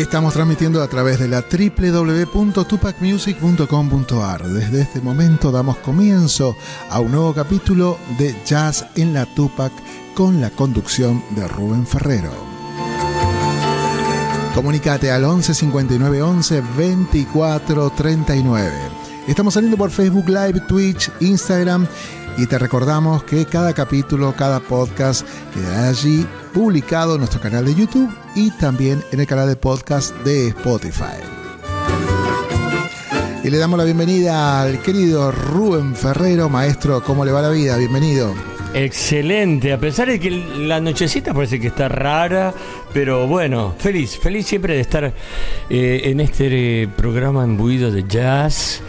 Estamos transmitiendo a través de la www.tupacmusic.com.ar. Desde este momento damos comienzo a un nuevo capítulo de Jazz en la Tupac con la conducción de Rubén Ferrero. Comunicate al 11 59 11 24 39. Estamos saliendo por Facebook Live, Twitch, Instagram y te recordamos que cada capítulo, cada podcast quedará allí publicado en nuestro canal de YouTube y también en el canal de podcast de Spotify. Y le damos la bienvenida al querido Rubén Ferrero, maestro, ¿cómo le va la vida? Bienvenido. Excelente, a pesar de que la nochecita parece que está rara, pero bueno, feliz, feliz siempre de estar eh, en este programa imbuido de jazz,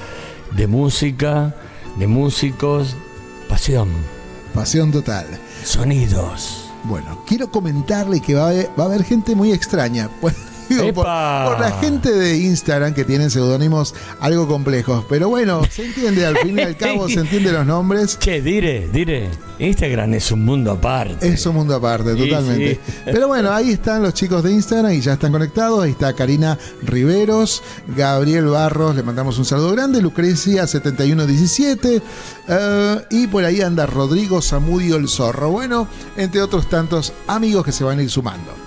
de música, de músicos, pasión. Pasión total. Sonidos. Bueno, quiero comentarle que va a haber, va a haber gente muy extraña. Pues, por, por la gente de Instagram que tienen seudónimos algo complejos. Pero bueno, se entiende, al fin y al cabo se entiende los nombres. Che, dire, dire, Instagram es un mundo aparte. Es un mundo aparte, Sí, totalmente. sí. Pero bueno, ahí están los chicos de Instagram y ya están conectados. Ahí está Karina Riveros, Gabriel Barros, le mandamos un saludo grande, Lucrecia 7117 eh, y por ahí anda Rodrigo Zamudio el Zorro. Bueno, entre otros tantos amigos que se van a ir sumando.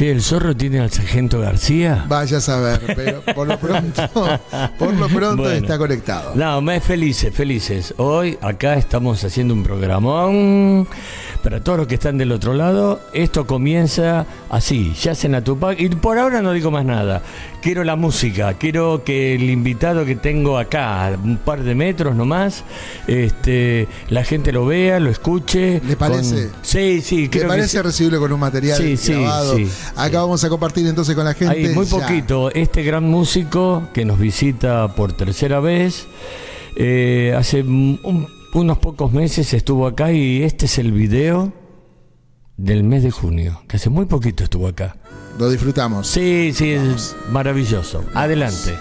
Che, ¿el zorro tiene al sargento García? Vaya a saber, pero por lo pronto, por lo pronto Bueno. está conectado. No, más felices, felices. Hoy acá estamos haciendo un programón para todos los que están del otro lado. Esto comienza así, ya en la Tupac. Y por ahora no digo más nada. Quiero la música, quiero que el invitado que tengo acá, a un par de metros nomás, este, la gente lo vea, lo escuche. ¿Le parece? Con- Sí, sí, ¿Te creo que parece sí. recibirlo con un material Sí, sí, grabado? sí, Acá sí. vamos a compartir entonces con la gente. Hay muy ya. poquito. Este gran músico que nos visita por tercera vez, eh, hace un- unos pocos meses estuvo acá y este es el video del mes de junio, que hace muy poquito estuvo acá. Lo disfrutamos. Sí, sí, es maravilloso. Adelante.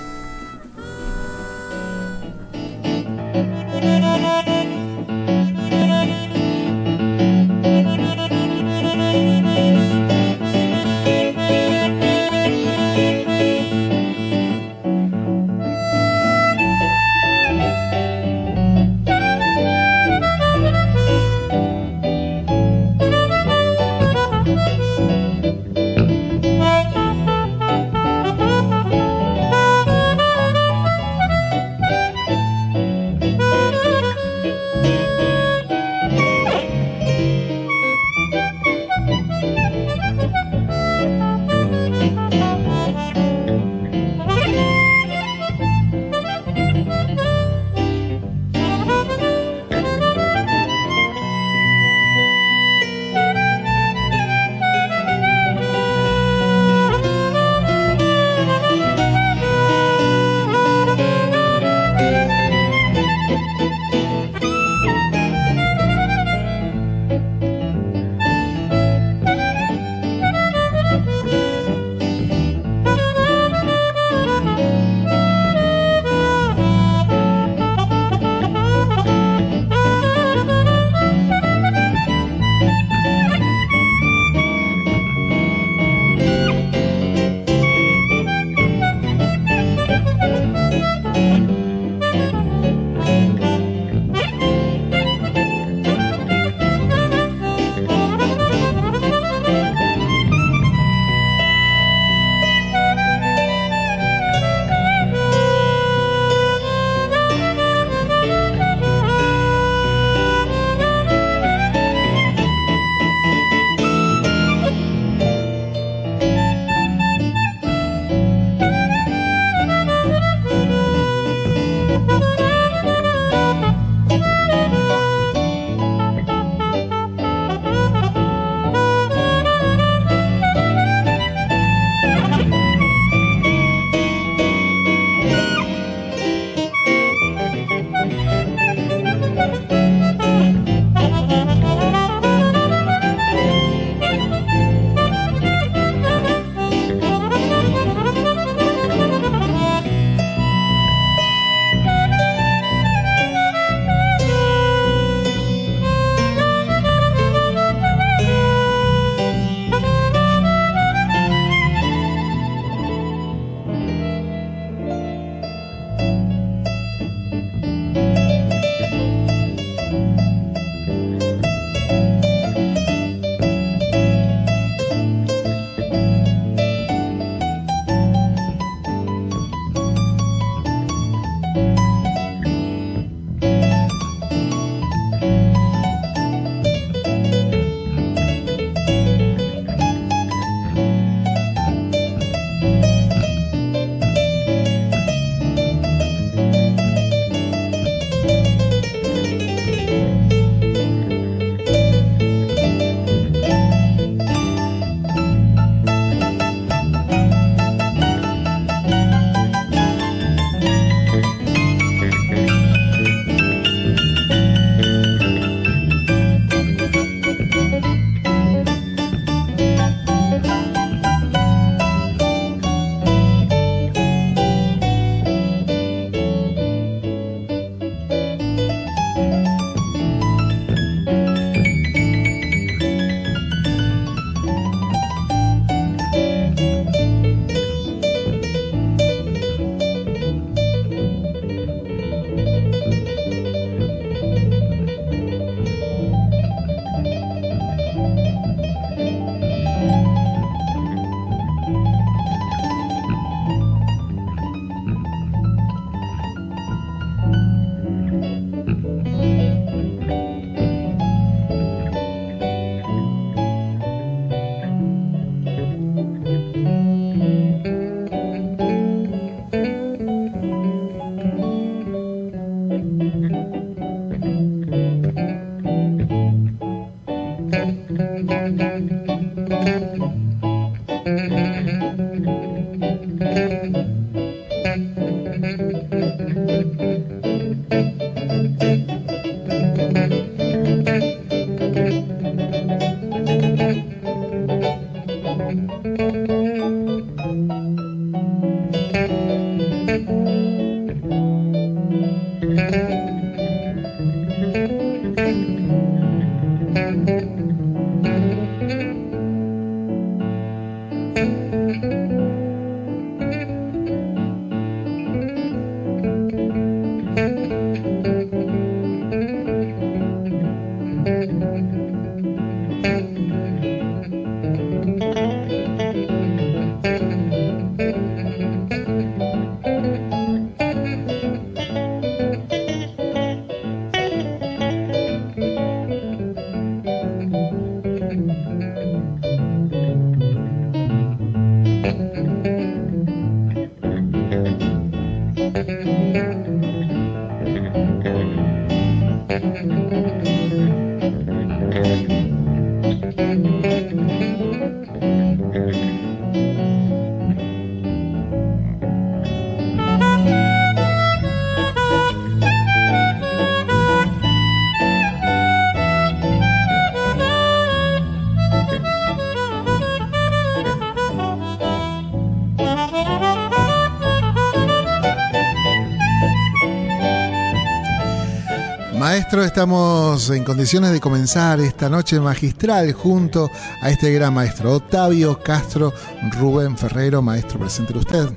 Estamos en condiciones de comenzar esta noche magistral junto a este gran maestro, Octavio Castro Rubén Ferrero. Maestro, presente usted.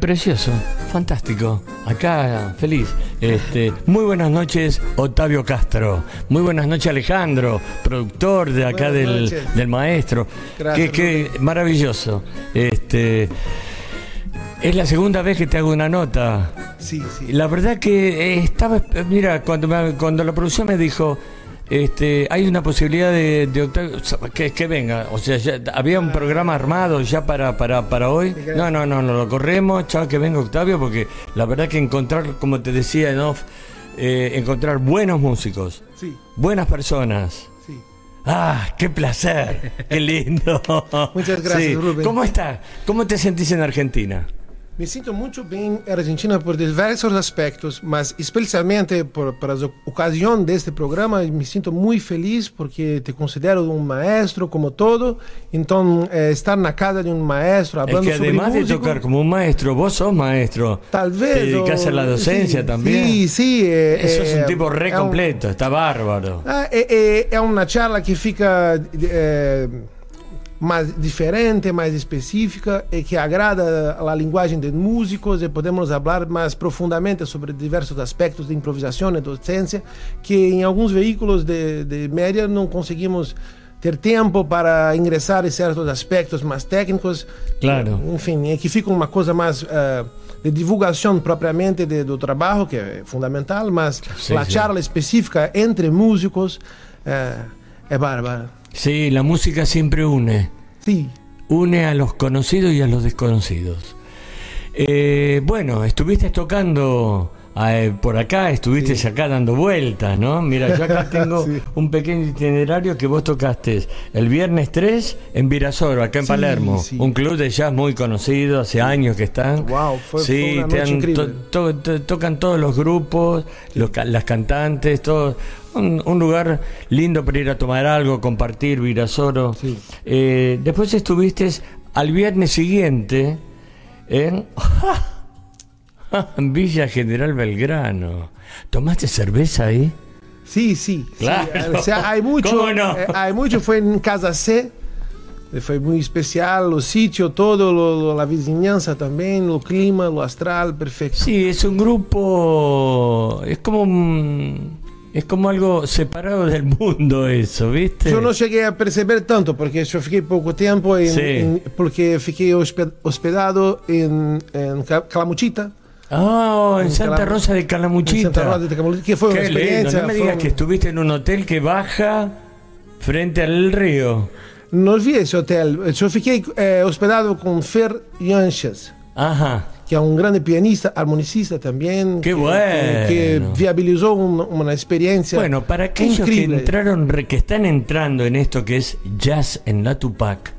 Precioso, fantástico. Acá, feliz. Este, muy buenas noches, Octavio Castro. Muy buenas noches, Alejandro, productor de acá del, del, maestro. Gracias, qué, qué maravilloso. Este, es la segunda vez que te hago una nota. Sí, sí. La verdad que eh, estaba, mira, cuando, me, cuando la producción me dijo, este, hay una posibilidad de, de Octavio, que, que, venga, o sea, ya, había un programa armado ya para, para, para hoy. No, no, no, no lo corremos, chao, que venga Octavio, porque la verdad que encontrar, como te decía en off, eh, encontrar buenos músicos, sí. buenas personas. Sí. Ah, qué placer, qué lindo. Muchas gracias, Sí. Rubén. ¿Cómo está? ¿Cómo te sentís en Argentina? Me sinto muito bem em Argentina por diversos aspectos, mas especialmente por, por a ocasião deste programa, me sinto muito feliz porque te considero um maestro como todo. Então, eh, estar na casa de um maestro, Es falando que sobre además de tocar como un maestro, vos sos maestro. talvez te dedicas o- a la docencia sí, también. Sí, sí. eh, Eso es eh, tipo re é um- completo, está bárbaro. É, é, é uma charla que fica é, mais diferente, mais específica e que agrada a linguagem de músicos e podemos falar mais profundamente sobre diversos aspectos de improvisação e docência que em alguns veículos de, de média não conseguimos ter tempo para ingressar em certos aspectos mais técnicos. Claro. Enfim, é que fica uma coisa mais ah, de divulgação propriamente de- do trabalho, que é fundamental, mas Sim, a charla específica entre músicos eh, é bárbara. Sí, la música siempre une. Sim. Une a los conocidos y a los desconocidos. Eh, bueno, estuviste tocando eh, por acá, estuviste acá dando vueltas, ¿no? Mira, yo acá tengo Sí. un pequeño itinerario que vos tocaste el viernes 3 en Virasoro, acá en Sí, Palermo. sí. Un club de jazz muy conocido, hace años que están. Wow, fue- sí, fue una te noche han- increíble. to- to- tocan todos los grupos, los las cantantes, todo. Un, un lugar lindo para ir a tomar algo, compartir, Virasoro. Sí. Eh, después estuviste al viernes siguiente en, en Villa General Belgrano. ¿Tomaste cerveza ahí? Sim, sim. Claro. Sim. O sea, hay mucho, eh, hay mucho, foi em Casa C, foi muito especial, o sítio todo, lo- lo- a vizinhança também, o clima, o astral, perfeito. Sí, es un grupo, es como un- es como algo separado del mundo eso, ¿viste? Eu não cheguei a perceber tanto, porque eu fiquei pouco tempo, em, Sim. em- porque fiquei hospe- hospedado em Ca- Calamuchita. Ah, en En Santa Calam- Rosa de Calamuchita. Santa Rosa de Calamuchita, que uma Qué lindo, experiência. no me digas um- que estuviste en un hotel que baja frente al río. Não vi esse hotel. Eu fiquei eh, hospedado com Fer Yanchas, Ajá. Que é um grande pianista, harmonicista também. Qué que, bueno. que, viabilizou uma, uma experiência Bueno, para aquellos que entraron, que están entrando en esto que es jazz en la Tupac,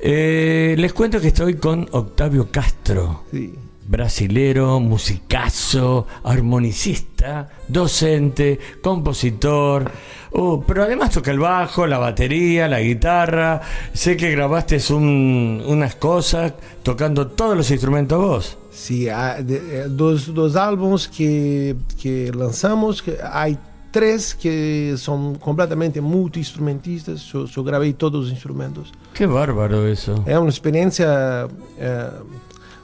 eh, les cuento que estoy con Octavio Castro, Sí. Brasilero, musicazo, armonicista, docente, compositor, oh, pero además toca el bajo, la batería, la guitarra. Sé que grabaste un- unas cosas tocando todos los instrumentos vos. Há de- eh, dos, dos álbuns que, que lançamos, que há três que são completamente multi-instrumentistas. Eu, eu gravei todos os instrumentos. Qué bárbaro eso. É uma experiência eh,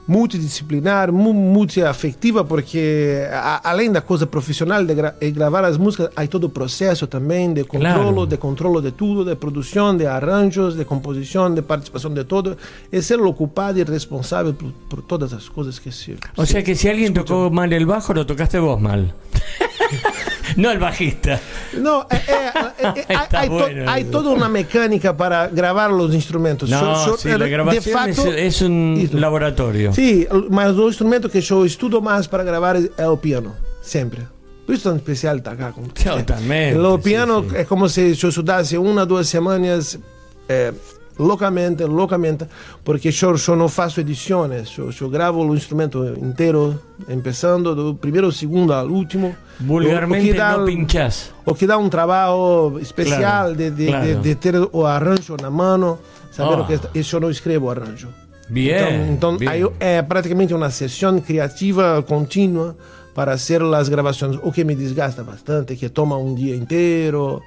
multidisciplinar, mu- multiafetiva, porque a- além da coisa profissional de gra e gravar as músicas, há todo o processo também de controlo, Claro. de controlo de tudo, de produção, de arranjos, de composição, de participação de todo, e ser ocupado e responsável por, por todas as coisas que se. O sea que si alguien tocó mal el bajo, lo tocaste vos mal. no el bajista. É, é, há, Está há to- bueno há eso. toda uma mecânica para gravar os instrumentos. No, So- so- sí, la de grabación facto, es, es un isso. laboratorio. Sim, mas o instrumento que eu estudo mais para gravar é o piano, sempre. Por isso é tão especial estar cá com você. Totalmente, O sim, piano sim. é como se eu estudasse uma, duas semanas é, loucamente, loucamente, porque eu, eu não faço edições, eu, eu gravo o instrumento inteiro, começando do primeiro ao segundo ao último. Vulgarmente o que dá, no pinchás. o que dá um trabalho especial Claro, de, de, claro. de, de ter o arranjo na mano, saber Ah. o que isso eu não escrevo o arranjo. Bien. Então, então bien. aí é praticamente uma sessão criativa contínua para fazer as gravações, o que me desgasta bastante, que toma um dia inteiro.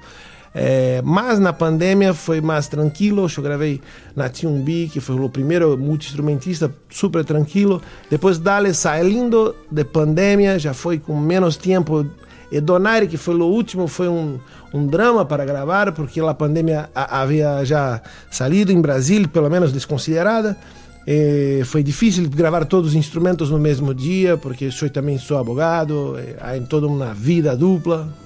É, mas na pandemia foi mais tranquilo. Eu gravei na Tiumbi, que foi o primeiro multi-instrumentista, super tranquilo. Depois, dale saindo de pandemia, já foi com menos tempo. E Donaire, que foi o último, foi um, um drama para gravar, porque a pandemia havia já saído em Brasil, pelo menos desconsiderada. E foi difícil gravar todos os instrumentos no mesmo dia, porque eu também sou abogado, e há toda uma vida dupla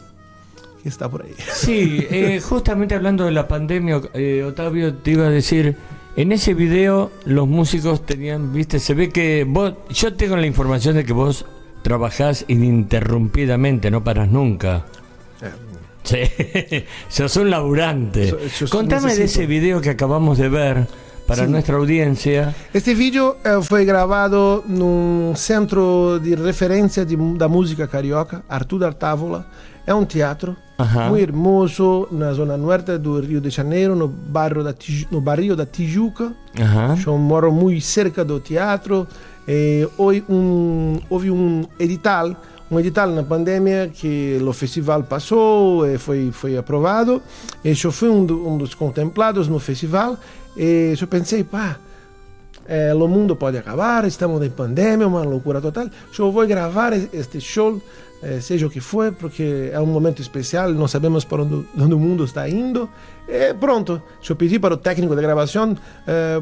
que está por aí. Sí, eh, justamente hablando de la pandemia, eh, Otavio, te iba a decir, en ese video los músicos tenían, viste, se ve que vos, yo tengo la información de que vos trabajás ininterrumpidamente, no paras nunca. Sí, sos un laburante. So- yo Contame de necesito. ese video que acabamos de ver para Sí. nuestra audiencia. Este vídeo eh, foi gravado num centro de referência de, da música carioca, Arthur da Távola. É um teatro muito hermoso na zona norte do Rio de Janeiro, no bairro da, Tiju- no barrio da Tijuca. Eu moro muito cerca do teatro. E houve um, houve um edital, um edital na pandemia que o festival passou e foi, foi aprovado. E eu fui um, do- um dos contemplados no festival. E eu pensei, pá, é, o mundo pode acabar, estamos em pandemia, uma loucura total. Eu vou gravar este show, eh, seja o que for, porque é um momento especial, não sabemos para onde, onde o mundo está indo. E pronto, eu pedi para o técnico de gravação, eh,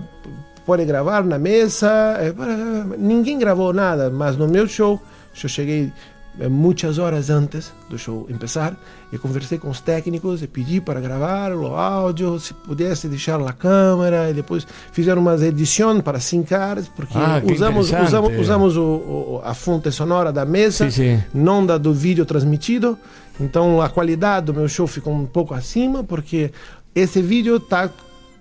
pode gravar na mesa. eh, ninguém gravou nada, mas no meu show, eu cheguei eh, muitas horas antes do show começar e conversei com os técnicos e pedi para gravar o áudio, se pudesse deixar a câmera e depois fizeram umas edições para sincar, porque Ah, usamos, usamos, usamos o, o- a fonte sonora da mesa, Sim, sim. não da do vídeo transmitido. Então a qualidade do meu show ficou um pouco acima, porque esse vídeo está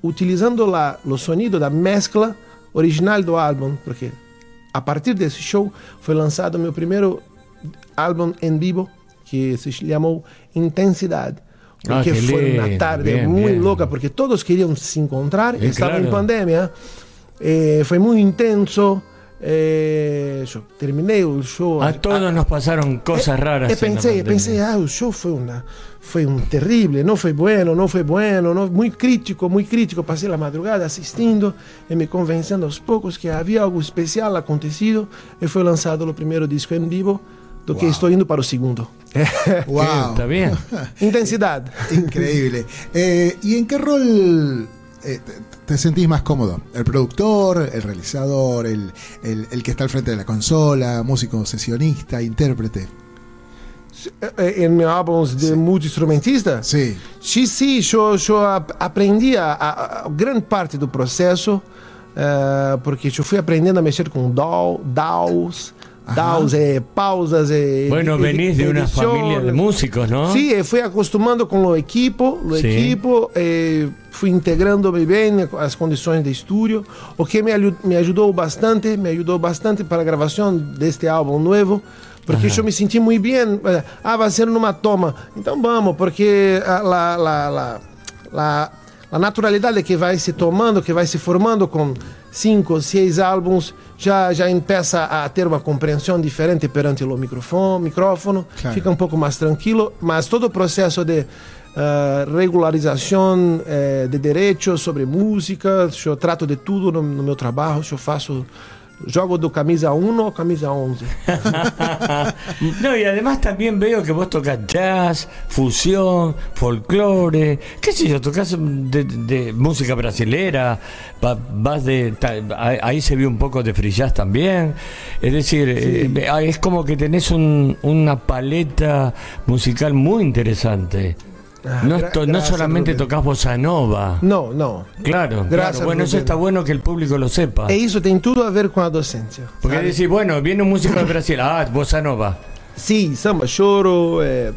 utilizando lá o sonido da mescla original do álbum, porque a partir desse show foi lançado meu primeiro álbum em vivo, que se chamou Intensidade. Ah, Porque que foi uma lindo, tarde bien, muito bien. louca, porque todos queriam se encontrar, Eh, estavam em claro. pandemia. Eh, foi muito intenso. Eh, eu terminei o show. A todos nos pasaron cosas raras. E en la pensei, pandemia. pensei, ah, o show foi uma, foi um terrível, não foi bueno, não foi bueno, não, muito crítico, muito crítico. Passei a madrugada assistindo e me convencendo aos poucos que havia algo especial acontecido e foi lançado o primeiro disco em vivo, do que Uau. estou indo para o segundo. ¡Wow! Está bien. Intensidade. Increíble. Eh, ¿Y en qué rol eh, te, te sentís más cómodo? ¿El productor, el realizador, el, el- el que está al frente de la consola, músico sesionista, intérprete? Eh, Em meus álbuns de multi-instrumentista, Sí. Sim, sim, eu, eu ap- aprendi a, a- a grande parte do processo, eh, porque eu fui aprendendo a mexer com DAW, DAWs, Ajá. DAWs é pausas, é Bueno, edi- venís de una edición. familia de músicos, ¿no? Sim, eu fui acostumando com o equipo, o Sim. equipo, eh, fui integrando-me bem as condições de estúdio, o que me, alu- me ajudou bastante, me ajudou bastante para a gravação deste álbum novo, porque eu me senti muito bem. eh, Ah, vai ser numa toma, então vamos, porque a, la, la, la, la, a naturalidade que vai se tomando, que vai se formando com cinco, seis álbuns, já já começa a ter uma compreensão diferente perante o microfone, micrófono, Claro. fica um pouco mais tranquilo, mas todo o processo de ah, regularização eh, de direitos sobre música, eu trato de tudo no, no meu trabalho, eu faço jogo do camisa 1 ou camisa 11. no, y además también veo que vos tocas jazz, fusión, folclore, qué sé yo, tocas de, de música brasilera, va- vas de... ta- ahí se vio un poco de free jazz también. Es decir, eh, ah, es como que tenés un- una paleta musical muy interesante. Ah, No, es to- no solamente Rubén. tocas bossa nova. Não, não. Claro, Gracias, claro. Bueno, eso está bueno que el público lo sepa. E isso tem tudo a ver com a docência. Porque sabe? decís, bueno, viene un músico de Brasil, ah, bossa nova. Sim, samba, choro. É...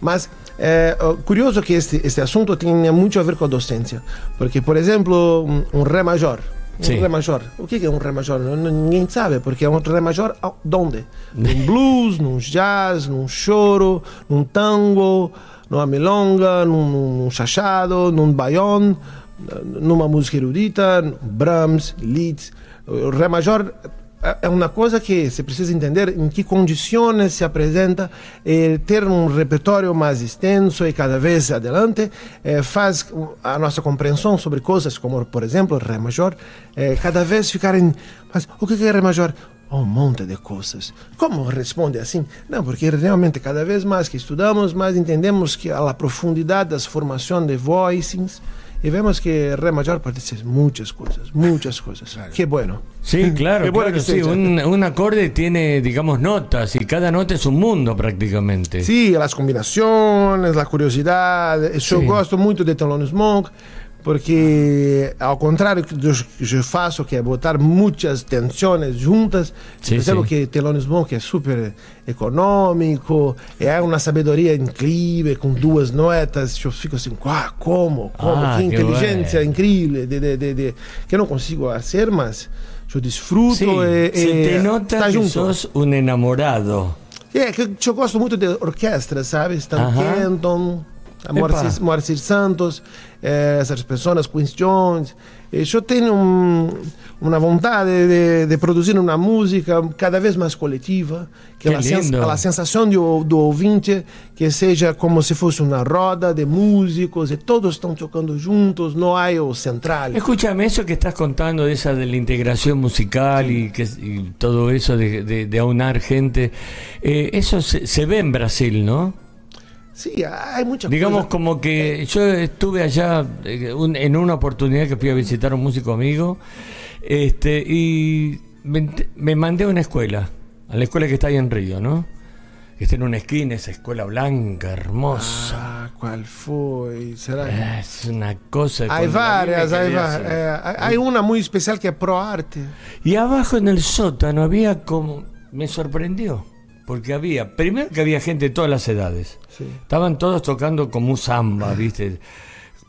Mas é curioso que este, este assunto tem muito a ver com a docência. Porque, por exemplo, um, um Ré major. Um Sim. Ré major. O que é um Ré major? N- Ninguém sabe, porque é um Ré major a- onde? Num blues, num jazz, num choro, num tango, numa milonga, num, num chachado, num baião, numa música erudita, Brahms, Liszt. O Ré major é- é uma coisa que você precisa entender em que condições se apresenta e ter um repertório mais extenso e cada vez adelante eh, faz a nossa compreensão sobre coisas como, por exemplo, Ré major, eh, cada vez ficarem. Mas o que é Ré major? Um monte de coisas. Como responde assim? Não, porque realmente cada vez mais que estudamos, mais entendemos que a profundidade das formações de voicings e vemos que Ré major pode ser muitas coisas, muitas coisas. Que bueno. Sí, claro, Qué bueno claro, que sí. Un, un acorde tiene, digamos, notas y cada nota es un mundo prácticamente. Sim, as combinações, a curiosidade. Eu Sim. gosto muito de Thelonious Monk, porque, ao contrário do que eu faço, que é botar muitas tensões juntas, Sim, percebo sim. que Thelonious Monk é super econômico, é uma sabedoria incrível, com duas notas. Eu fico assim, "Uau, como? Como? Ah, que inteligência bueno. incrível, de, de, de, de- que eu não consigo fazer, mas eu desfruto Sí, e, se e te nota está que junto. sos un enamorado. É, que eu gosto muito de orquestra, sabe? Stan. Kenton, Moacir Santos, eh, essas pessoas, Quincy Jones. E eu tenho um, uma vontade de, de produzir uma música cada vez mais coletiva, que Que a, sens a sensação do, do ouvinte que seja como se fosse uma roda de músicos e todos estão tocando juntos, não há o central. Escúchame, eso que estás contando de la integración musical y, que, y todo eso de, de- de aunar gente, eh, eso se, se ve en Brasil, ¿no? Sim, há muita Digamos coisa. como que yo estuve allá eh, en una oportunidad que fui a visitar a un músico amigo este, y me, me mandé a una escuela, a la escuela que está ahí en Río, ¿no? Que está en una esquina, esa escuela blanca, hermosa. Ah, qual foi? Será? Es una cosa. Várias, há, quedé va- é, há uma muito especial que é Pro Arte. Y abajo en el sótano había como... Me sorprendió, porque había, primero que había gente de todas las edades. Sí. Estaban todos tocando como un samba, ¿viste?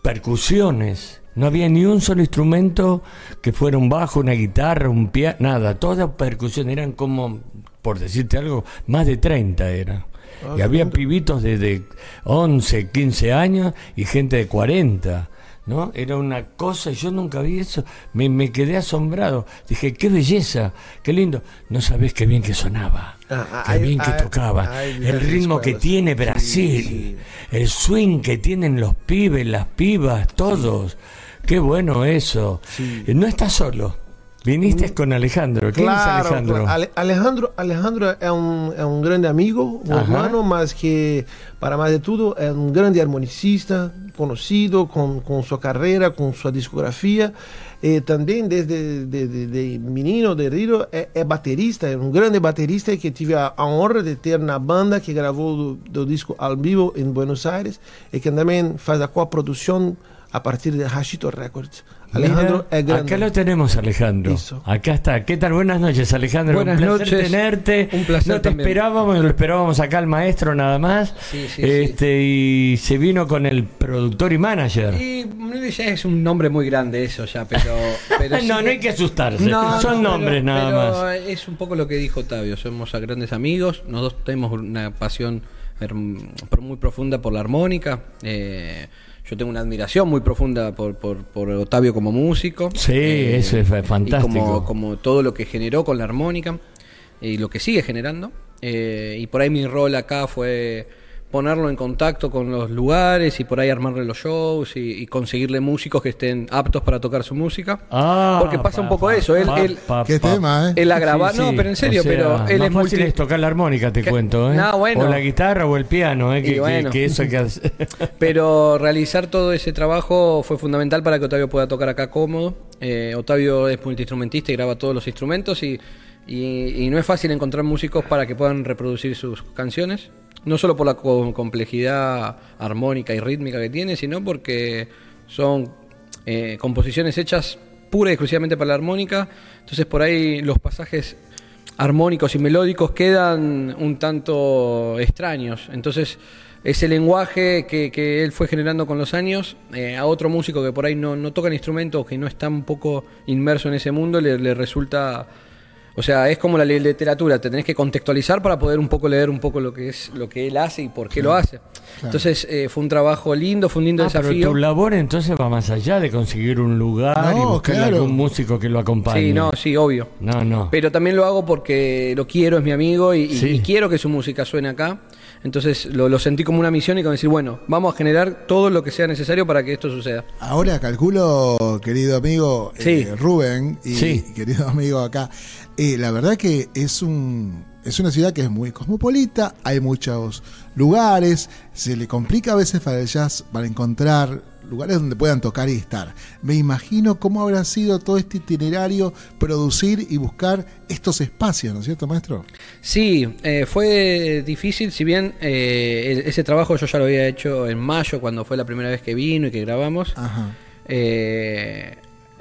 Percusiones. No había ni un solo instrumento que fuera un bajo, una guitarra, un piano, nada. Toda percusión. Eran como, por decirte algo, más de 30 eran. Ah, y había pibitos de, de 11, 15 años y gente de 40. ¿No? Era una cosa, yo nunca vi eso, me, me quedé asombrado. Dije, qué belleza, qué lindo. No sabés qué bien que sonaba, Ah, qué hay- bien que hay- tocaba. El ritmo que tiene Brasil, sí. el swing que tienen los pibes, las pibas, todos. Qué bueno eso. Eh, No estás solo. Viniste con Alejandro. ¿Quién Claro, es Alejandro? Ale- Alejandro, Alejandro é um, é um grande amigo, Ajá. humano, mas que, para mais de tudo, é um grande harmonicista, conhecido, com, com sua carreira, com sua discografia. E também, desde de, de, de menino, de Rio, é, é baterista, é um grande baterista que tive a, a honra de ter na banda que gravou do, do disco ao vivo em Buenos Aires e que também faz a coprodução a partir de Hashito Records. Alejandro Mira. Acá lo tenemos, Alejandro. Eso. Acá está. ¿Qué tal? Buenas noches, Alejandro. Buenas un placer noches. tenerte. Un placer No te también. esperábamos, lo esperábamos acá al maestro nada más. Sí, sí, este, Y se vino con el productor y manager. Y ya es un nombre muy grande eso ya, pero... pero sí no, no hay que asustarse. No, Son no, nombres pero- nada pero más. Es un poco lo que dijo Octavio, somos grandes amigos, nosotros tenemos una pasión muy profunda por la armónica. eh, yo tengo una admiración muy profunda por, por, por Octavio como músico. Sí, eso es Y fantástico. como, como todo lo que generó con la armónica y lo que sigue generando. Eh, y por ahí mi rol acá fue ponerlo en contacto con los lugares y por ahí armarle los shows y, y conseguirle músicos que estén aptos para tocar su música. Ah, Porque pasa un poco pa, eso, él- pa, él- pa, Qué tema, ¿eh? Él ha grabado, Sí, no, pero en serio, O sea, pero él más es fácil multi... es tocar la armónica, te Que- cuento, ¿eh? No, bueno. O la guitarra o el piano, ¿eh? Que, que- bueno. que eso que hace- Pero realizar todo ese trabajo fue fundamental para que Octavio pueda tocar acá cómodo. Eh, Octavio es multiinstrumentista y graba todos los instrumentos y, y- no es fácil encontrar músicos para que puedan reproducir sus canciones. No solo por la co- complejidad armónica y rítmica que tiene, sino porque son eh, composiciones hechas pura y exclusivamente para la armónica. Entonces por ahí los pasajes armónicos y melódicos quedan un tanto extraños. Entonces, ese lenguaje que, él fue generando con los años, eh, a otro músico que por ahí no, toca el instrumento que no está un poco inmerso en ese mundo, le resulta... O sea, es como la ley de literatura, te tenés que contextualizar para poder un poco leer un poco lo que es lo que él hace y por qué lo hace. Entonces eh, fue un trabajo lindo, fue un lindo Ah, pero desafío. tu labor entonces va más allá de conseguir un lugar y buscar claro. algún músico que lo acompañe. Sí, no, sí, obvio. No, no. Pero también lo hago porque lo quiero, es mi amigo y, y- Sí. y quiero que su música suene acá. Entonces lo, lo sentí como una misión y como decir, bueno, vamos a generar todo lo que sea necesario para que esto suceda. Ahora calculo, querido amigo eh. Rubén y Sí. querido amigo acá, eh, la verdad que es un es una ciudad que es muy cosmopolita, hay muchos lugares, se le complica a veces para el jazz para encontrar lugares donde puedan tocar y estar. Me imagino cómo habrá sido todo este itinerario producir y buscar estos espacios, ¿no es cierto, maestro? Sí, eh, fue difícil, si bien eh, ese trabajo yo ya lo había hecho en mayo, cuando fue la primera vez que vino y que grabamos. Ajá. Eh,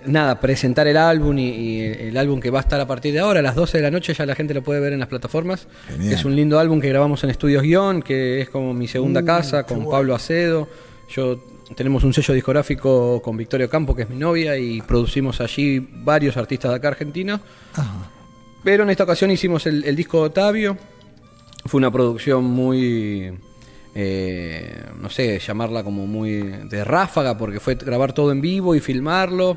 nada, presentar el álbum y, y el álbum que va a estar a partir de ahora, a las 12 de la noche ya la gente lo puede ver en las plataformas. Genial. Es un lindo álbum que grabamos en Estudios Guión, que es como mi segunda Uh, casa, con bueno. Pablo Acedo. Yo tenemos un sello discográfico con Victorio Campo, que es mi novia, y producimos allí varios artistas de acá argentinos. Ajá. Pero en esta ocasión hicimos el, el disco de Otavio. Fue una producción muy, eh, no sé, llamarla como muy de ráfaga, porque fue grabar todo en vivo y filmarlo.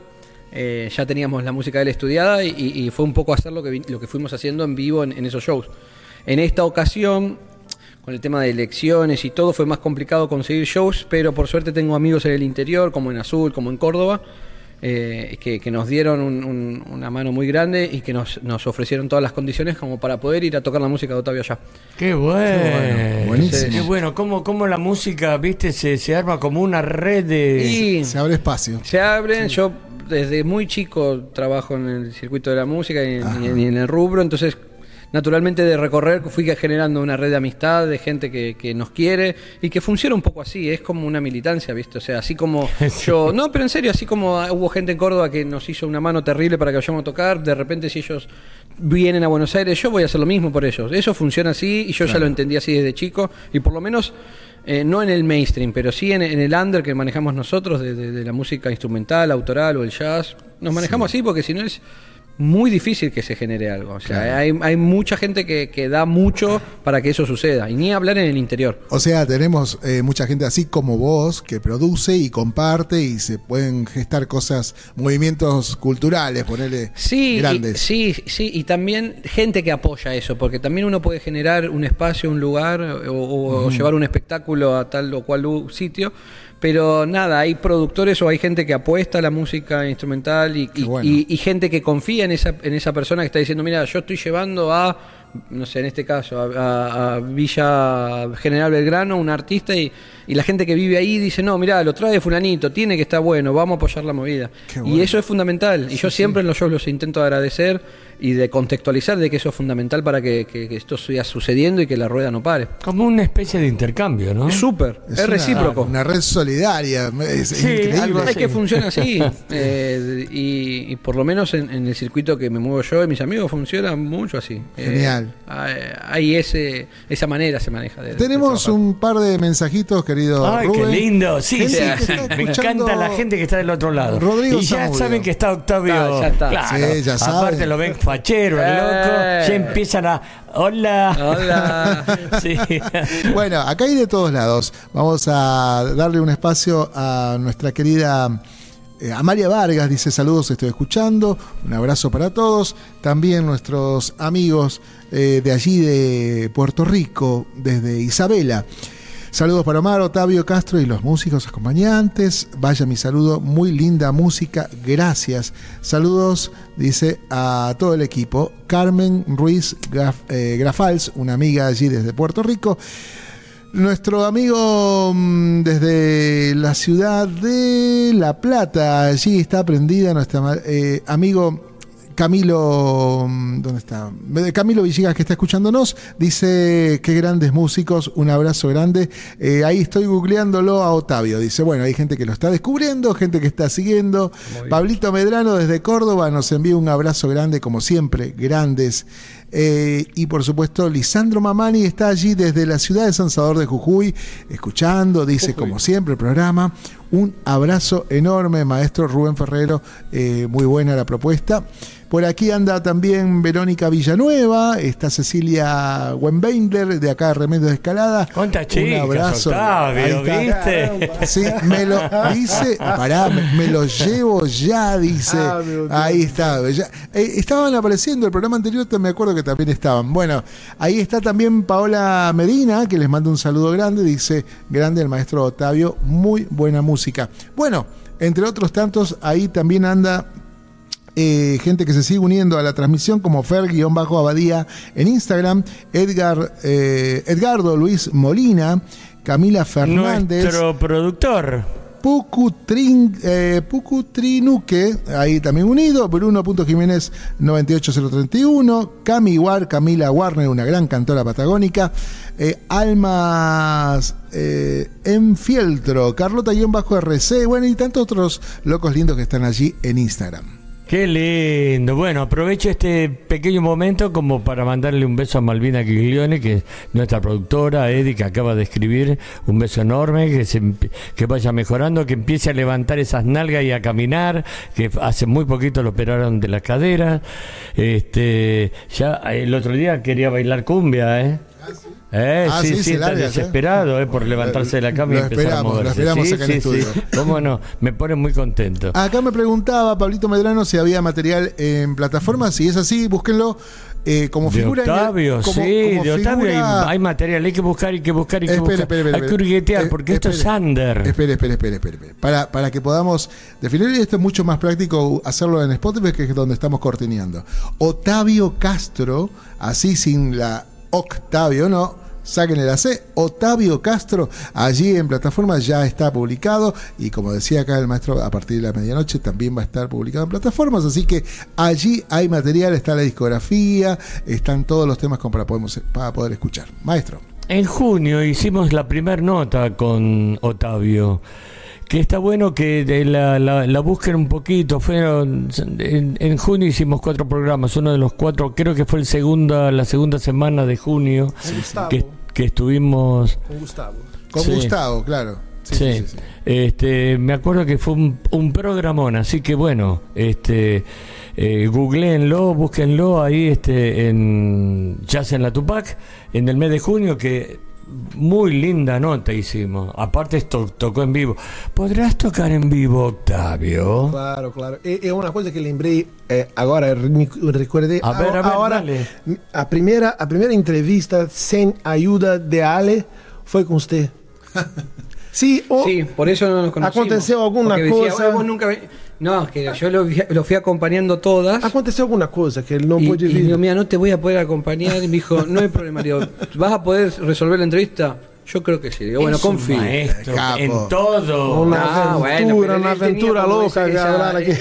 Eh, ya teníamos la música de él estudiada y, fue un poco hacer lo que, vi- lo que fuimos haciendo en vivo en, en esos shows. En esta ocasión, con el tema de elecciones y todo, fue más complicado conseguir shows, pero por suerte tengo amigos en el interior, como en Azul, como en Córdoba, eh, que, que nos dieron un- un- una mano muy grande y que nos, nos ofrecieron todas las condiciones como para poder ir a tocar la música de Otavio allá. Qué bueno. buenísimo. Qué bueno. ¿Cómo, cómo la música, viste, se, se arma como una red de... Y Se abre espacio. se abren, yo desde muy chico trabajo en el circuito de la música y en, y en- y en el rubro, entonces naturalmente de recorrer fui generando una red de amistad, de gente que, que nos quiere y que funciona un poco así, es como una militancia, ¿viste? O sea, así como yo, no, pero en serio, así como hubo gente en Córdoba que nos hizo una mano terrible para que vayamos a tocar, de repente si ellos vienen a Buenos Aires, yo voy a hacer lo mismo por ellos. Eso funciona así y yo ya lo entendí así desde chico y por lo menos eh, no en el mainstream, pero sí en, en el under que manejamos nosotros, de, de- de la música instrumental, autoral o el jazz. Nos manejamos así porque si no es muy difícil que se genere algo. O sea, hay, hay mucha gente que, que da mucho para que eso suceda. Y ni hablar en el interior. O sea, tenemos eh, mucha gente así como vos que produce y comparte y se pueden gestar cosas, movimientos culturales, ponerle Sí, y, grandes. sí, sí, y también gente que apoya eso, porque también uno puede generar un espacio, un lugar o, o llevar un espectáculo a tal o cual sitio, pero nada, hay productores o hay gente que apuesta a la música instrumental y, y- bueno. y- y gente que confía en esa, en esa persona que está diciendo, mira, yo estoy llevando a, no sé, en este caso, a, a- Villa General Belgrano, un artista, y, y la gente que vive ahí dice, no, mira, lo trae fulanito, tiene que estar bueno, vamos a apoyar la movida. Y eso es fundamental. Y yo siempre en los shows los intento agradecer y de contextualizar de que eso es fundamental para que, que- que esto siga sucediendo y que la rueda no pare. Como una especie de intercambio, ¿no? Es súper, es, una- recíproco. Una, red solidaria. Es Sí, increíble. algo Es que funciona así. Eh, y, y por lo menos en, en el circuito que me muevo yo y mis amigos funciona mucho así. Eh, Genial. hay hay ese, esa manera se maneja. de- Tenemos un par de mensajitos, querido Ay, qué Rubén. lindo. Sí, sí, Me encanta la gente que está del otro lado. Rodrigo y ya saben que está Octavio. Ah, ya está. Claro. Sí, ya saben. Aparte lo ven fachero, el loco. Eh. Ya empiezan a. Hola. Hola. sí. Bueno, acá hay de todos lados. Vamos a darle un espacio a nuestra querida eh, Amalia Vargas. Dice saludos, estoy escuchando. Un abrazo para todos. También nuestros amigos eh, de allí de Puerto Rico, desde Isabela. Saludos para Omar, Otavio Castro y los músicos acompañantes. Vaya mi saludo, muy linda música, gracias. Saludos, dice a todo el equipo. Carmen Ruiz Graf- eh, Grafals, una amiga allí desde Puerto Rico. Nuestro amigo mm, desde la ciudad de La Plata, allí está prendida nuestro amigo Camilo, ¿dónde está? Eh, Camilo Villegas que está escuchándonos, dice qué grandes músicos, un abrazo grande. Eh, ahí estoy googleándolo a Otavio, dice, bueno, hay gente que lo está descubriendo, gente que está siguiendo. Pablito Medrano desde Córdoba nos envía un abrazo grande, como siempre, grandes Eh, y por supuesto, Lisandro Mamani está allí desde la ciudad de San Salvador de Jujuy, escuchando, dice como siempre el programa. Un abrazo enorme, maestro Rubén Ferrero, eh, muy buena la propuesta. Por aquí anda también Verónica Villanueva, está Cecilia Wenbeindler de acá de Remedios de Escalada. ¿Cuántas Un chicas, abrazo. Octavio, Ahí está. ¿viste? Sí, me lo dice, pará, me, me lo llevo ya, dice. Ah, ahí está. ya. Eh, estaban apareciendo, el programa anterior te- me acuerdo que también estaban. Bueno, ahí está también Paola Medina, que les manda un saludo grande, dice, grande el maestro Octavio, muy buena música. Bueno, entre otros tantos, ahí también anda eh, gente que se sigue uniendo a la transmisión como Fer-Abadía en Instagram, Edgar, eh, Edgardo Luis Molina, Camila Fernández, Nuestro productor. Pucutrin, eh, Pucutrinuque, ahí también unido, Bruno.Jiménez 98031, Cami War, Camila Warner, una gran cantora patagónica, eh, Almas eh, Enfieltro, Carlota-RC, bueno, y tantos otros locos lindos que están allí en Instagram. Qué lindo. Bueno, aprovecho este pequeño momento como para mandarle un beso a Malvina Giglione, que es nuestra productora, Eddie, que acaba de escribir. Un beso enorme, que, se, que vaya mejorando, que empiece a levantar esas nalgas y a caminar, que hace muy poquito lo operaron de la cadera. Este, ya el otro día quería bailar cumbia, ¿eh? Eh, Ah, sí, sí, sí, está ¿sí? desesperado eh, por levantarse de la cama y empezar a esperamos, lo moverse. esperamos sí, acá en sí, estudio. sí. ¿Cómo no? Me pone muy contento. Acá me preguntaba Pablito Medrano si había material en plataformas. Si es así, búsquenlo eh, como De figura. en el- Octavio, como- sí, como de Octavio figura- hay, hay material, hay que buscar, hay que buscar, hay que Espere, buscar. espere, espere, hay que hurguetear, Eh, porque esto es under. Espere, espere, espere, espere. Para, para que podamos definir, esto es mucho más práctico hacerlo en Spotify, que es donde estamos cortineando. Otavio Castro, así sin la Octavio, no. Sáquenle la C, Otavio Castro, allí en plataforma ya está publicado y como decía acá el maestro, a partir de la medianoche también va a estar publicado en plataformas, así que allí hay material, está la discografía, están todos los temas como para, podemos, para poder escuchar. Maestro. En junio hicimos la primera nota con Otavio. Que está bueno que de la, la, la busquen un poquito. Fueron en, en junio hicimos cuatro programas. Uno de los cuatro, creo que fue el segunda, la segunda semana de junio que, que estuvimos Con Gustavo. Con Sí. Gustavo, claro. Sí, Sí, sí, sí, sí. Este, me acuerdo que fue un, un programón, así que bueno, este, eh, googleenlo, búsquenlo ahí este, en Jazz en la Tupac, en el mes de junio, que muy linda nota hicimos. Aparte esto tocó en vivo. ¿Podrás tocar en vivo, Octavio? Claro, claro. E, é uma coisa que lembrei é, agora, me recordei. A ver, a ver, hora, dale. a primeira, a primeira entrevista sem ajuda de Ale foi com você. Sim, o- Sí, por eso no nos conocimos. Aconteceu alguna Porque decía, cosa? "Bueno, vos nunca ve-". No, que yo lo, lo fui acompañando todas. aconteceu alguma coisa que ele não y, pôde y vir. digo, mira, no te voy a poder acompañar. Y me dijo, no hay problema. Digo, ¿vas a poder resolver la entrevista? Yo creo que sí. Digo, bueno, confío. en todo. Una Ah, aventura, una aventura loca ese- que hablar aquí.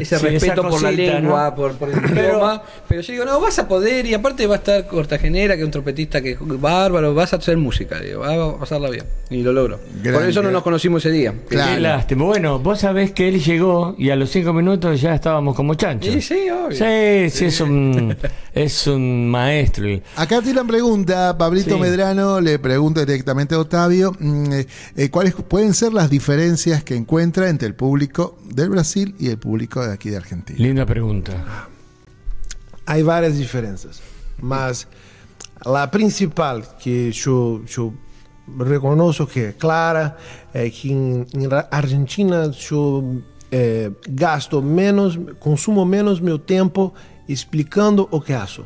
Ese Sí, respeto por la lengua, ¿no? por, por el Pero- idioma. Pero yo digo, no, vas a poder. Y aparte va a estar Cortagenera, que es un trompetista que es bárbaro. Vas a hacer música. Digo, vas a pasarla bien. Y lo logro. por eso no nos conocimos ese día. Claro. Qué lástima. Bueno, vos sabés que él llegó y a los cinco minutos ya estábamos como chanchos. Sí, sí, obvio. Sí, sí, es un, es un maestro. Acá Tilan pregunta, Pablito Sí. Medrano le pregunta directamente a Octavio, mm, eh, eh, ¿cuáles pueden ser las diferencias que encuentra entre el público del Brasil y el público de aquí de Argentina? Linda pregunta. Há várias diferenças, mas a principal que eu reconheço que é clara é que Ra- Argentina eu eh, gasto menos, consumo menos meu tempo explicando o que faço.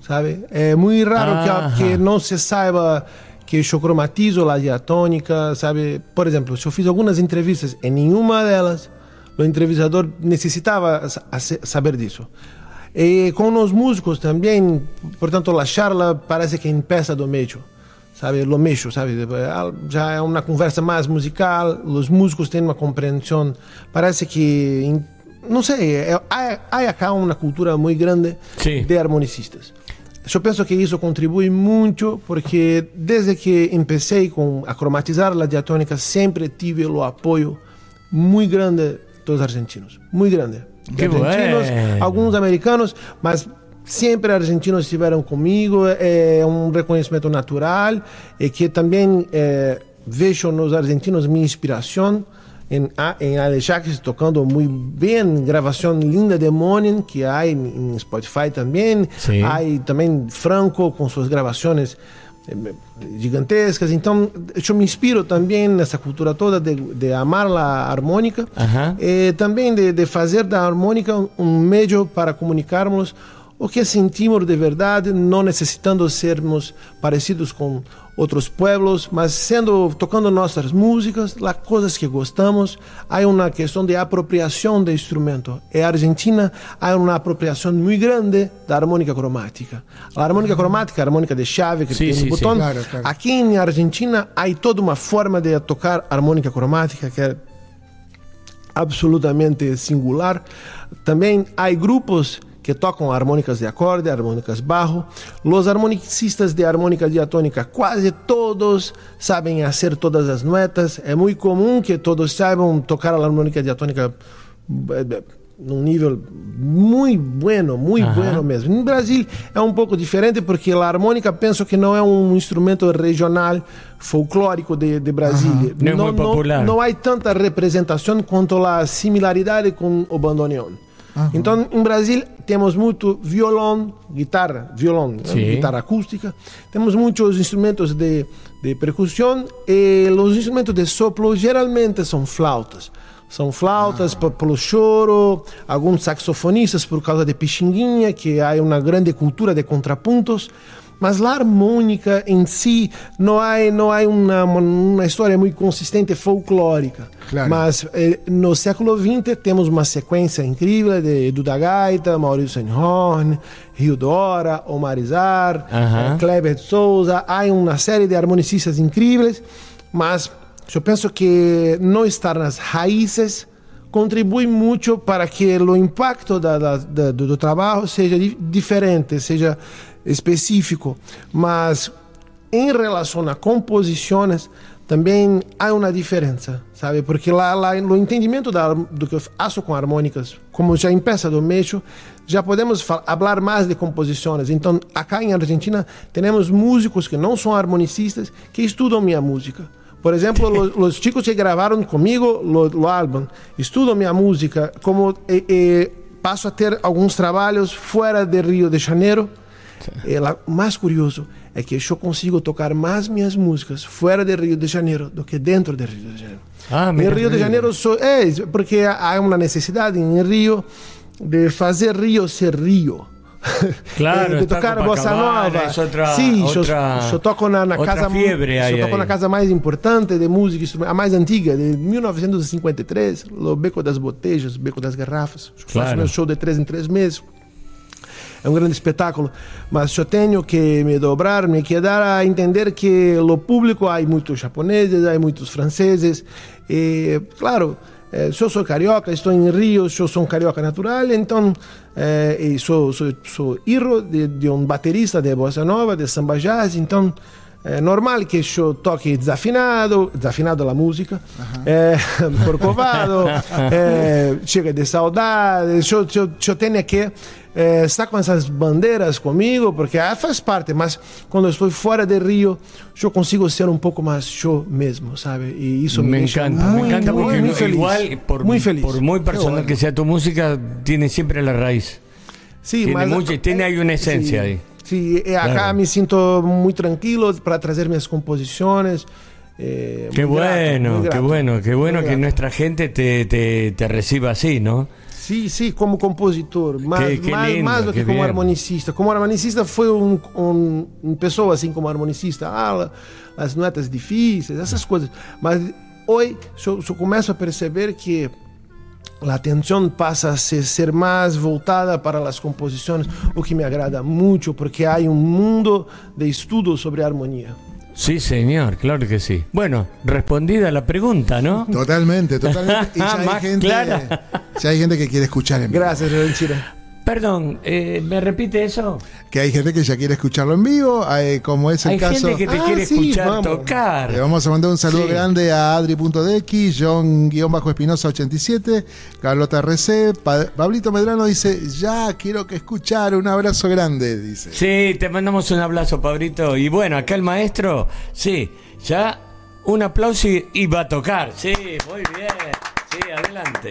Sabe? É muito raro que, que não se saiba que eu cromatizo a diatônica, sabe? Por exemplo, se eu fiz algumas entrevistas, em nenhuma delas o entrevistador necessitava sa- sa- saber disso. E com os músicos também, portanto, a charla parece que empieza do meio, sabe? Lo meio, sabe? Já é uma conversa mais musical, os músicos têm uma compreensão, parece que, não sei, é- há, há acá uma cultura muito grande Sim. de harmonicistas. Eu penso que isso contribui muito porque desde que comecei com a cromatizar a diatônica sempre tive o apoio muito grande dos argentinos, muito grande. De Qué argentinos, bueno. alguns americanos, mas sempre argentinos estiveram comigo, é um reconhecimento natural e que também é, vejo nos argentinos minha inspiração. Em, em Alex Jacques tocando muito bem, gravação linda de Monin, que há em, Spotify também. Há também Franco com suas gravações eh, gigantescas. Então, eu me inspiro também nessa cultura toda de, de amar a harmônica e também de, de fazer da harmônica um meio para comunicarmos o que sentimos de verdade, não necessitando sermos parecidos com outros pueblos, mas sendo tocando nossas músicas, as coisas que gostamos. Há uma questão de apropriação de instrumento. Em Argentina há uma apropriação muito grande da harmônica cromática. A harmônica cromática, a harmônica de chave que Sim, tem sim, um sim. botão. Claro, claro. Aqui em Argentina há toda uma forma de tocar harmônica cromática que é absolutamente singular. Também há grupos que tocam harmônicas de acorde, harmônicas barro. Os harmonicistas de harmônica diatônica, quase todos sabem fazer todas as notas. É muito comum que todos saibam tocar a harmônica diatônica eh, eh, num nível muito bueno, muito Aham. bueno mesmo. No Brasil é um pouco diferente porque a harmônica penso que não é um instrumento regional folclórico de, de Brasília. Não é muito popular. não há tanta representação quanto a similaridade com o bandoneon. Então, em Brasil, temos muito violão, guitarra, violão, né? Guitarra acústica. Temos muitos instrumentos de, de percussão e os instrumentos de sopro geralmente são flautas. São flautas por, pelo choro, alguns saxofonistas por causa de pichinguinha, que há uma grande cultura de contrapuntos. Mas a harmônica em si não há, não há uma, uma história muito consistente folclórica. Claro. Mas eh, no século XX temos uma sequência incrível de Duda Gaita, Maurício Senhorn, Rio Dora, Omar Izar, Aham. eh, Kleber de Souza. Há uma série de harmonicistas incríveis, mas eu penso que não estar nas raízes contribui muito para que o impacto da, da, da- do, do trabalho seja di- diferente, seja específico. Mas em relação a composições, também há uma diferença, sabe? Porque lá, lá no entendimento da, do que eu faço com harmônicas, como já empieza do meio, já podemos fal- falar mais de composições. Então, acá em Argentina, temos músicos que não são harmonicistas que estudam minha música. Por exemplo, los chicos que gravaram comigo lo álbum estudam minha música, como passo a ter alguns trabalhos fora de Rio de Janeiro. Eh, lá- o mais curioso é que eu consigo tocar mais minhas músicas fora de Rio de Janeiro do que dentro de Rio de Janeiro. Ah, em. Rio de Janeiro sou, é, porque há uma necessidade em Rio de fazer Rio ser Rio. Claro, Eh, de tocar bossa nova. es otra- Sim, eu- otra- eu toco na, na casa fiebre eu toco ahí. na casa mais importante de música, a mais antiga, de 1953, o Beco das Botejas, o Beco das Garrafas. Eu Claro. Faço meu show de três em três meses. É um grande espetáculo, mas eu tenho que me dobrar, me quedar a entender que no público há muitos japoneses, há muitos franceses, e claro, eh, eu sou carioca, estou em Rio, eu sou um carioca natural, então eh, sou, sou, sou filho de, de um baterista de bossa nova, de samba jazz, então é normal que eu toque desafinado, desafinado a música, é, corcovado, é, chega de saudade, eu, eu, eu tenho que é, estar com essas bandeiras comigo, porque ah, faz parte, mas quando estou fora de Rio, eu consigo ser um pouco mais eu mesmo, sabe? E isso me, Me deixa encanta, muito, me encanta porque muito no- feliz. igual, por, muy feliz. por muy personal bueno. que sea tu música, tiene siempre la raíz. Sí, Tiene mas- tiene ahí una esencia sí, ahí. Sí, eh, acá Claro. me siento muy tranquilo para trazer minhas composições. eh, Qué muy grato, bueno, muy qué bueno, qué bueno muy que grato. nuestra gente te, te, te reciba así, ¿no? Sim, sim, como compositor, Que- que mais, lindo, mais do que, que como harmonicista. Como harmonicista foi um, um, um pessoa assim como harmonicista, ah, as notas difíceis, essas coisas. Mas hoje eu, eu começo a perceber que a atenção passa a ser mais voltada para as composições, o que me agrada muito, porque há um mundo de estudo sobre harmonia. Sí, señor, claro que sí. Bueno, respondida la pregunta, ¿no? Totalmente, totalmente. Y ya hay, Más gente, clara. ya hay gente que quiere escuchar en vivo. Graças, Valentina. Perdón, eh, ¿me repite eso? Que hay gente que ya quiere escucharlo en vivo, eh, como es el Hay caso. gente que te Ah, quiere sí, escuchar vamos. tocar. Le vamos a mandar un saludo Sí. grande a Adri.dex, John-Espinosa87, Carlota RC, Pa- Pablito Medrano dice, ya quiero que escuchar, un abrazo grande, dice. Sí, te mandamos un abrazo, Pabrito. Y bueno, acá el maestro, sí, ya un aplauso y, y va a tocar. Sí, muy bien. Sí, adelante.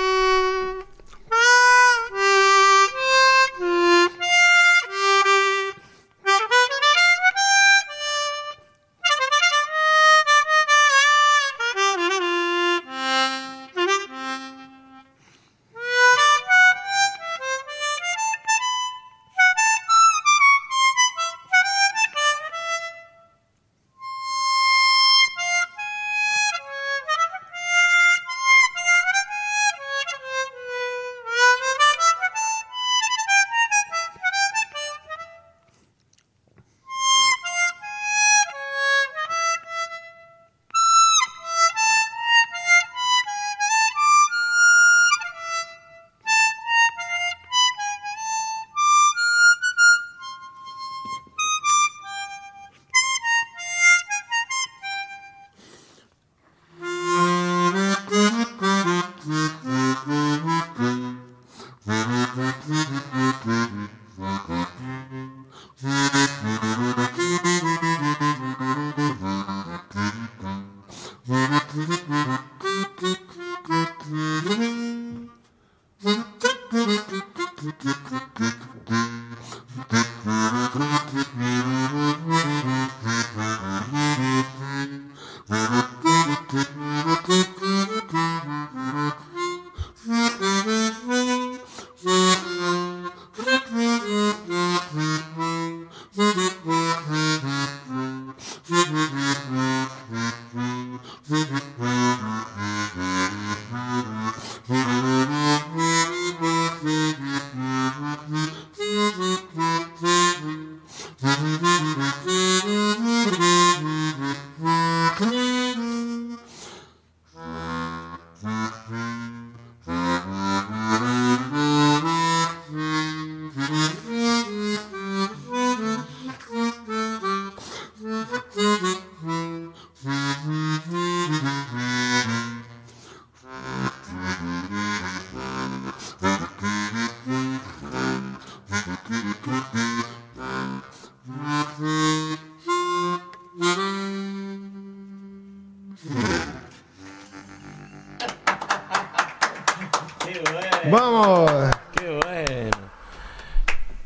Vamos! qué bueno.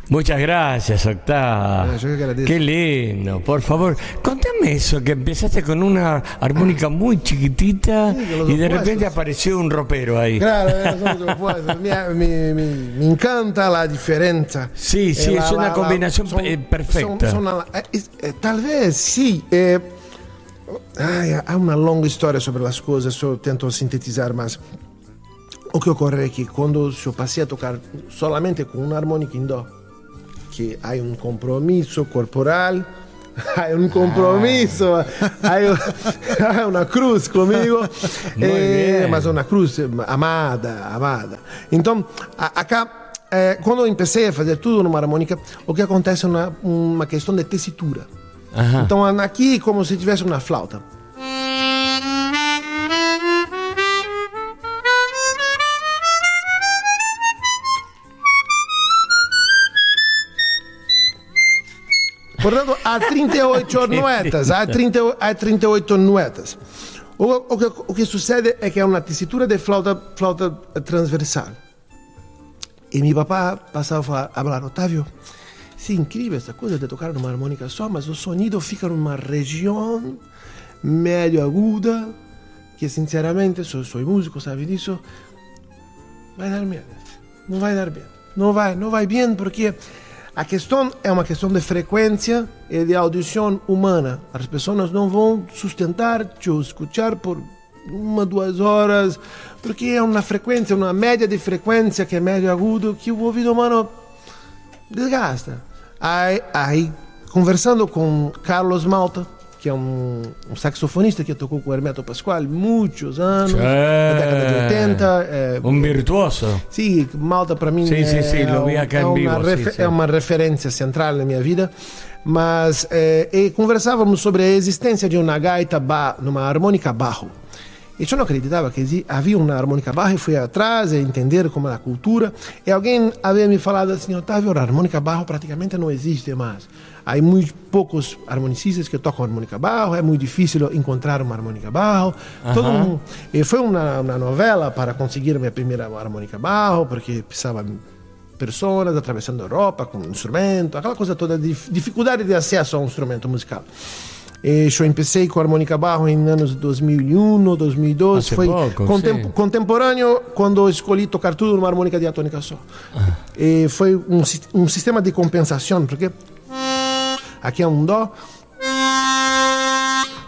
Muchas gracias, yo agradezco. Qué lindo, por favor. Contame eso, que empezaste con una armónica muy chiquitita Sí, y de repente apareció un ropero ahí. Claro. Mi, mi- mi- mi encanta la diferenza. Sí, sí, Eh, es una combinación, eh, perfecta. son- son la- eh, eh, talvez sì. eh, ai, há una longa storia sobre as coisas, eu tento sintetizar, mas o que ocorre é que quando eu passei a tocar solamente com uma harmônica em dó, que há um compromisso corporal, há um compromisso, há, há uma cruz comigo, bien. mas uma cruz amada, amada. Então, acá, eh, quando eu comecei a fazer tudo numa harmônica, o que acontece é uma, uma questão de tessitura. Então, aqui, como se tivesse uma flauta. Portanto, há 38 notas, há, 30, há 38 notas. O, o, que, o que sucede é que é uma tessitura de flauta, flauta transversal. E meu papá passava a falar, Otávio, sim, incrível essa coisa de tocar numa harmônica só, mas o sonido fica numa região médio aguda, que sinceramente, sou, sou músico, sabe disso, vai dar merda. Não vai dar bem. Não vai, não vai bem porque a questão é uma questão de frequência e de audição humana. As pessoas não vão sustentar te escutar por uma, duas horas, porque é uma frequência, uma média de frequência que é médio agudo, que o ouvido humano desgasta. Aí, aí conversando com Carlos Malta, que é um, um saxofonista que tocou com o Hermeto Pasquale muitos anos, Sim. na década de 80. é, Un virtuoso. Sim, Malta para mim Sim, é, vi acá é uma vivo, é uma referência central na minha vida. Mas eh, e conversávamos sobre a existência de uma gaita ba, numa harmônica barro. E eu não acreditava que havia uma harmônica barro e fui atrás e entender como é a cultura. E alguém havia me falado assim, Otávio, a harmônica barro praticamente não existe mais. Há muito poucos harmonicistas que tocam harmônica barro, é muito difícil encontrar uma harmônica barro. Todo mundo, e foi uma, uma novela para conseguir minha primeira harmônica barro, porque precisava pessoas atravessando a Europa com um instrumento, aquela coisa toda, dif- dificuldade de acesso a um instrumento musical. E eu comecei com a harmônica barro em anos 2001, 2002, Hace foi pouco, contem- sim. contemporâneo quando escolhi tocar tudo numa harmônica diatônica só. E foi um, um sistema de compensação, porque aqui é um dó,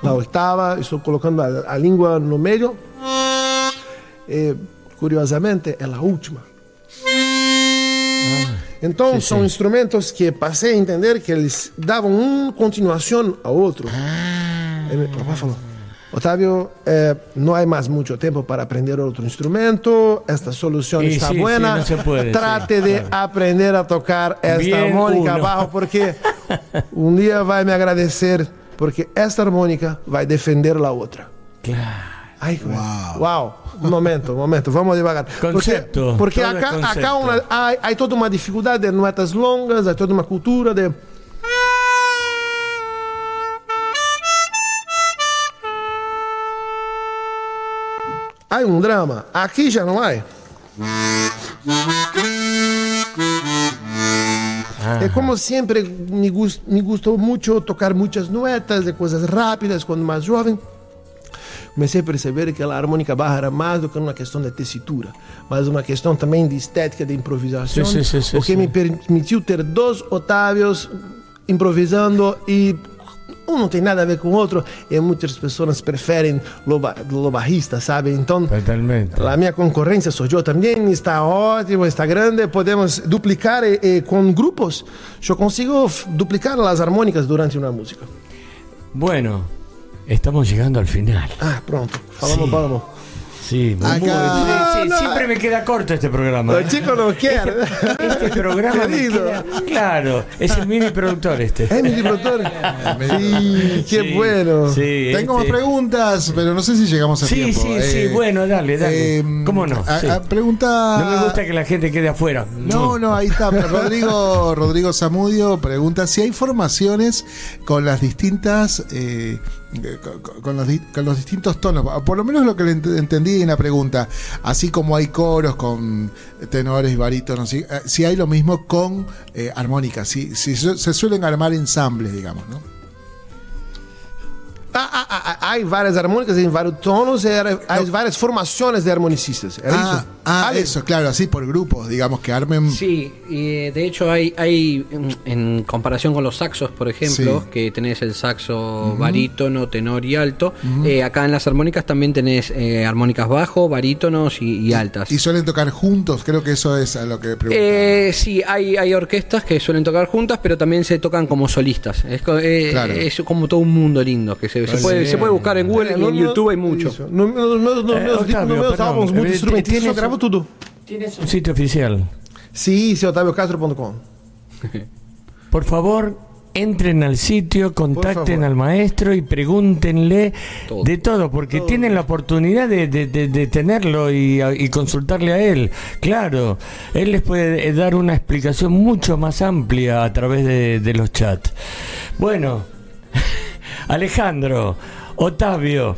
na oitava, estou colocando a, a língua no meio, e curiosamente é a última. Então são instrumentos que passei a entender que eles davam uma continuação ao outro. E meu papai falou: Otávio, eh, não há mais muito tempo para aprender outro instrumento. Esta solução Y está sí, boa. sí, no se puede, Trate sí, de claro. aprender a tocar esta Bien harmônica uno. abaixo, porque um dia vai me agradecer, porque esta harmônica vai defender a outra. Claro. Ai, uau. uau. Um momento, um momento, vamos devagar. Concepto, Porque, porque acá, acá uma, há, há toda uma dificuldade de notas longas, há toda uma cultura de. Há um drama. Aqui já não há. É como sempre, me, gust, me gostou muito tocar muitas notas, de coisas rápidas, quando mais jovem. Comecei a perceber que a harmônica barra era mais do que uma questão de tessitura, mas uma questão também de estética, de improvisação, Sim, sim, sim, o que me permitiu ter dois Otávios improvisando e um não tem nada a ver com o outro, e muitas pessoas preferem barrista, sabe? Então, Totalmente. a minha concorrência sou eu também, está ótimo, está grande, podemos duplicar e, e com grupos, eu consigo duplicar as harmônicas durante uma música. Bueno, estamos llegando al final. Ah, pronto, falamos, Sí. falamos. Sí, muy- Acá- muy- sí, sí, No, no. siempre me queda corto este programa. O ¿eh? chico não quer. Este programa me queda- Claro, es el mini productor este. É, mi produtor? Sí, qué Sí, bueno. Sí, Tengo más este- preguntas, pero no sé si llegamos a Sí, tiempo. sí, sí, Eh, bueno, dale, dale. eh, ¿Cómo no? a- Sí. a- pregunta. No me gusta que la gente quede afuera. No, no, ahí está. Rodrigo, Rodrigo Zamudio pregunta si hay formaciones con las distintas, eh, con, los, con los distintos tonos. Por lo menos lo que le ent- entendí en la pregunta. Así como hay coros con tenores y barítonos, si, eh, si hay lo mismo con eh, armónicas, si, si se suelen armar ensambles, digamos, ¿no? Ah, ah, ah, Há várias harmônicas em vários tonos e há várias formações de harmonicistas. Era ah, isso? ah, Ale? eso, claro, así por grupos, digamos, que armen. Sí, y de hecho hay, hay en comparación con los saxos, por ejemplo, Sí. que tenés el saxo barítono, tenor y alto, eh, acá en las armónicas también tenés eh, armónicas bajo, barítonos y, y altas. Y suelen tocar juntos, creo que eso es a lo que preguntaba. Eh, sí, hay, hay orquestas que suelen tocar juntas, pero también se tocan como solistas. Es, eh, Claro. es como todo un mundo lindo que se, se puede, se puede buscar en Google y No, en no, YouTube hay mucho. isso. No, no, no, no, Eh, meus, Otávio, no meus perdão, álbuns multi-instrumentistas eu tienes gravo tudo. Tienes un sitio oficial. Sim, sim, otaviocastro.com. Por favor, entren al sitio, contacten al maestro y pregúntenle Todo. de todo, porque tienen la oportunidad de, de- de- de tenerlo y, a- y consultarle a él. Claro, él les puede dar una explicación mucho más amplia a través de, de los chats. Bueno, Alejandro, Otavio.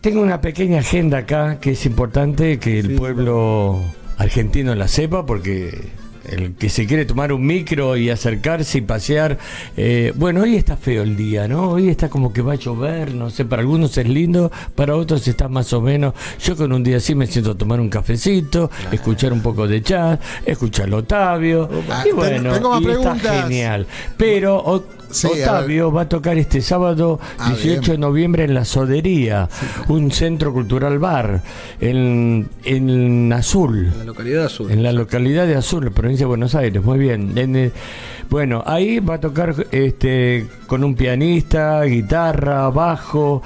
Tengo una pequeña agenda acá que es importante que el Sí. pueblo argentino la sepa porque el que se quiere tomar un micro y acercarse y pasear, eh, bueno, hoy está feo el día, ¿no? Hoy está como que va a llover, no sé, para algunos es lindo, para otros está más o menos. Yo con un día así me siento a tomar un cafecito, escuchar un poco de chat, escuchar a Otavio, Ah, y ten- bueno, tengo y está genial. Pero Sí, a. Octavio va a tocar este sábado Ah, 18 de bien. noviembre en La Sodería, un centro cultural bar en, en Azul. En la localidad azul. En la localidad de Azul, provincia de Buenos Aires, muy bien. En, eh, bueno, ahí va a tocar este con un pianista, guitarra, bajo.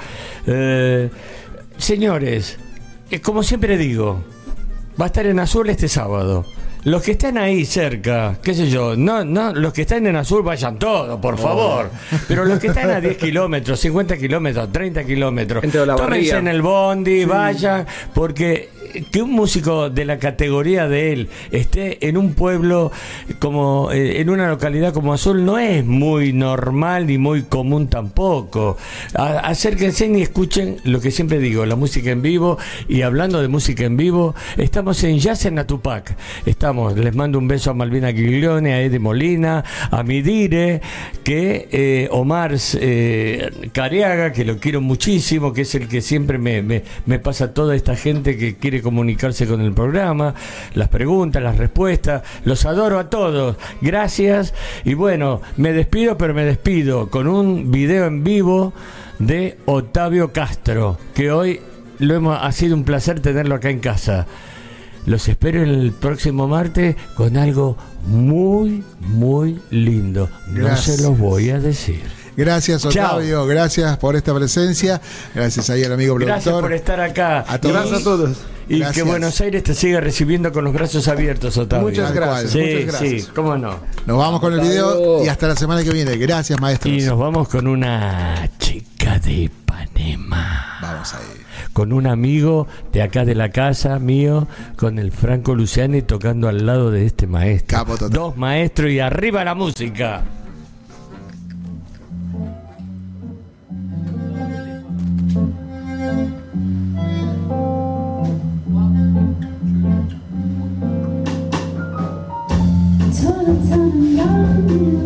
eh, señores, eh, como siempre digo, va a estar en Azul este sábado. Los que están ahí cerca, qué sé yo, no, no, los que están en Azul vayan todos, por favor. Pero los que están a 10 kilómetros, 50 kilómetros, 30 kilómetros, tómense en el bondi, vayan, porque que un músico de la categoría de él esté en un pueblo como eh, en una localidad como Azul no es muy normal ni muy común tampoco. Acérquense y escuchen lo que siempre digo, la música en vivo y hablando de música en vivo, estamos en Jazz en Atupac. Estamos, les mando un beso a Malvina Giglione, a Eddie Molina, a Midire, que eh, Omar eh, Cariaga, que lo quiero muchísimo, que es el que siempre me, me- me pasa toda esta gente que quiere comunicarse con el programa, las preguntas, las respuestas, los adoro a todos, gracias y bueno, me despido, pero me despido con un video en vivo de Octavio Castro, que hoy lo hemos, ha sido un placer tenerlo acá en casa. Los espero el próximo martes con algo muy, muy lindo. No Gracias. se los voy a decir. Gracias, Chao. Octavio. Gracias por esta presencia. Gracias ahí al amigo Gracias productor. por estar acá. A todos. Gracias a todos. Y Gracias. que Buenos Aires te siga recibiendo con los brazos abiertos, Otavio. Muchas gracias. Sí, muchas gracias. sí, cómo no. Nos vamos con el video y hasta la semana que viene. Gracias, maestros. Y nos vamos con una chica de Ipanema. Vamos ahí. Con un amigo de acá de la casa mío, con el Franco Luciani tocando al lado de este maestro. Capo total. Dos maestros y arriba la música. time and time and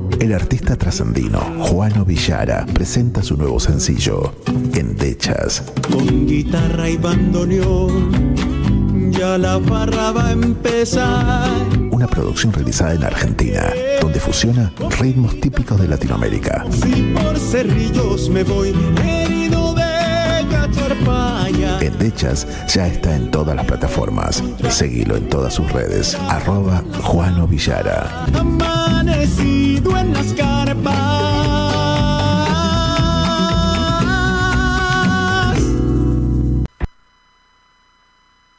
El artista trascendino Juano Villara presenta su nuevo sencillo, Endechas. con guitarra y bandoneón. Ya la barra va a empezar. Una producción realizada en Argentina, donde fusiona ritmos típicos de Latinoamérica. Si por cerrillos me voy herido de cacharpaya. Endechas ya está en todas las plataformas. Seguilo en todas sus redes. Arroba Juano Villara. Amanecido en las carpas.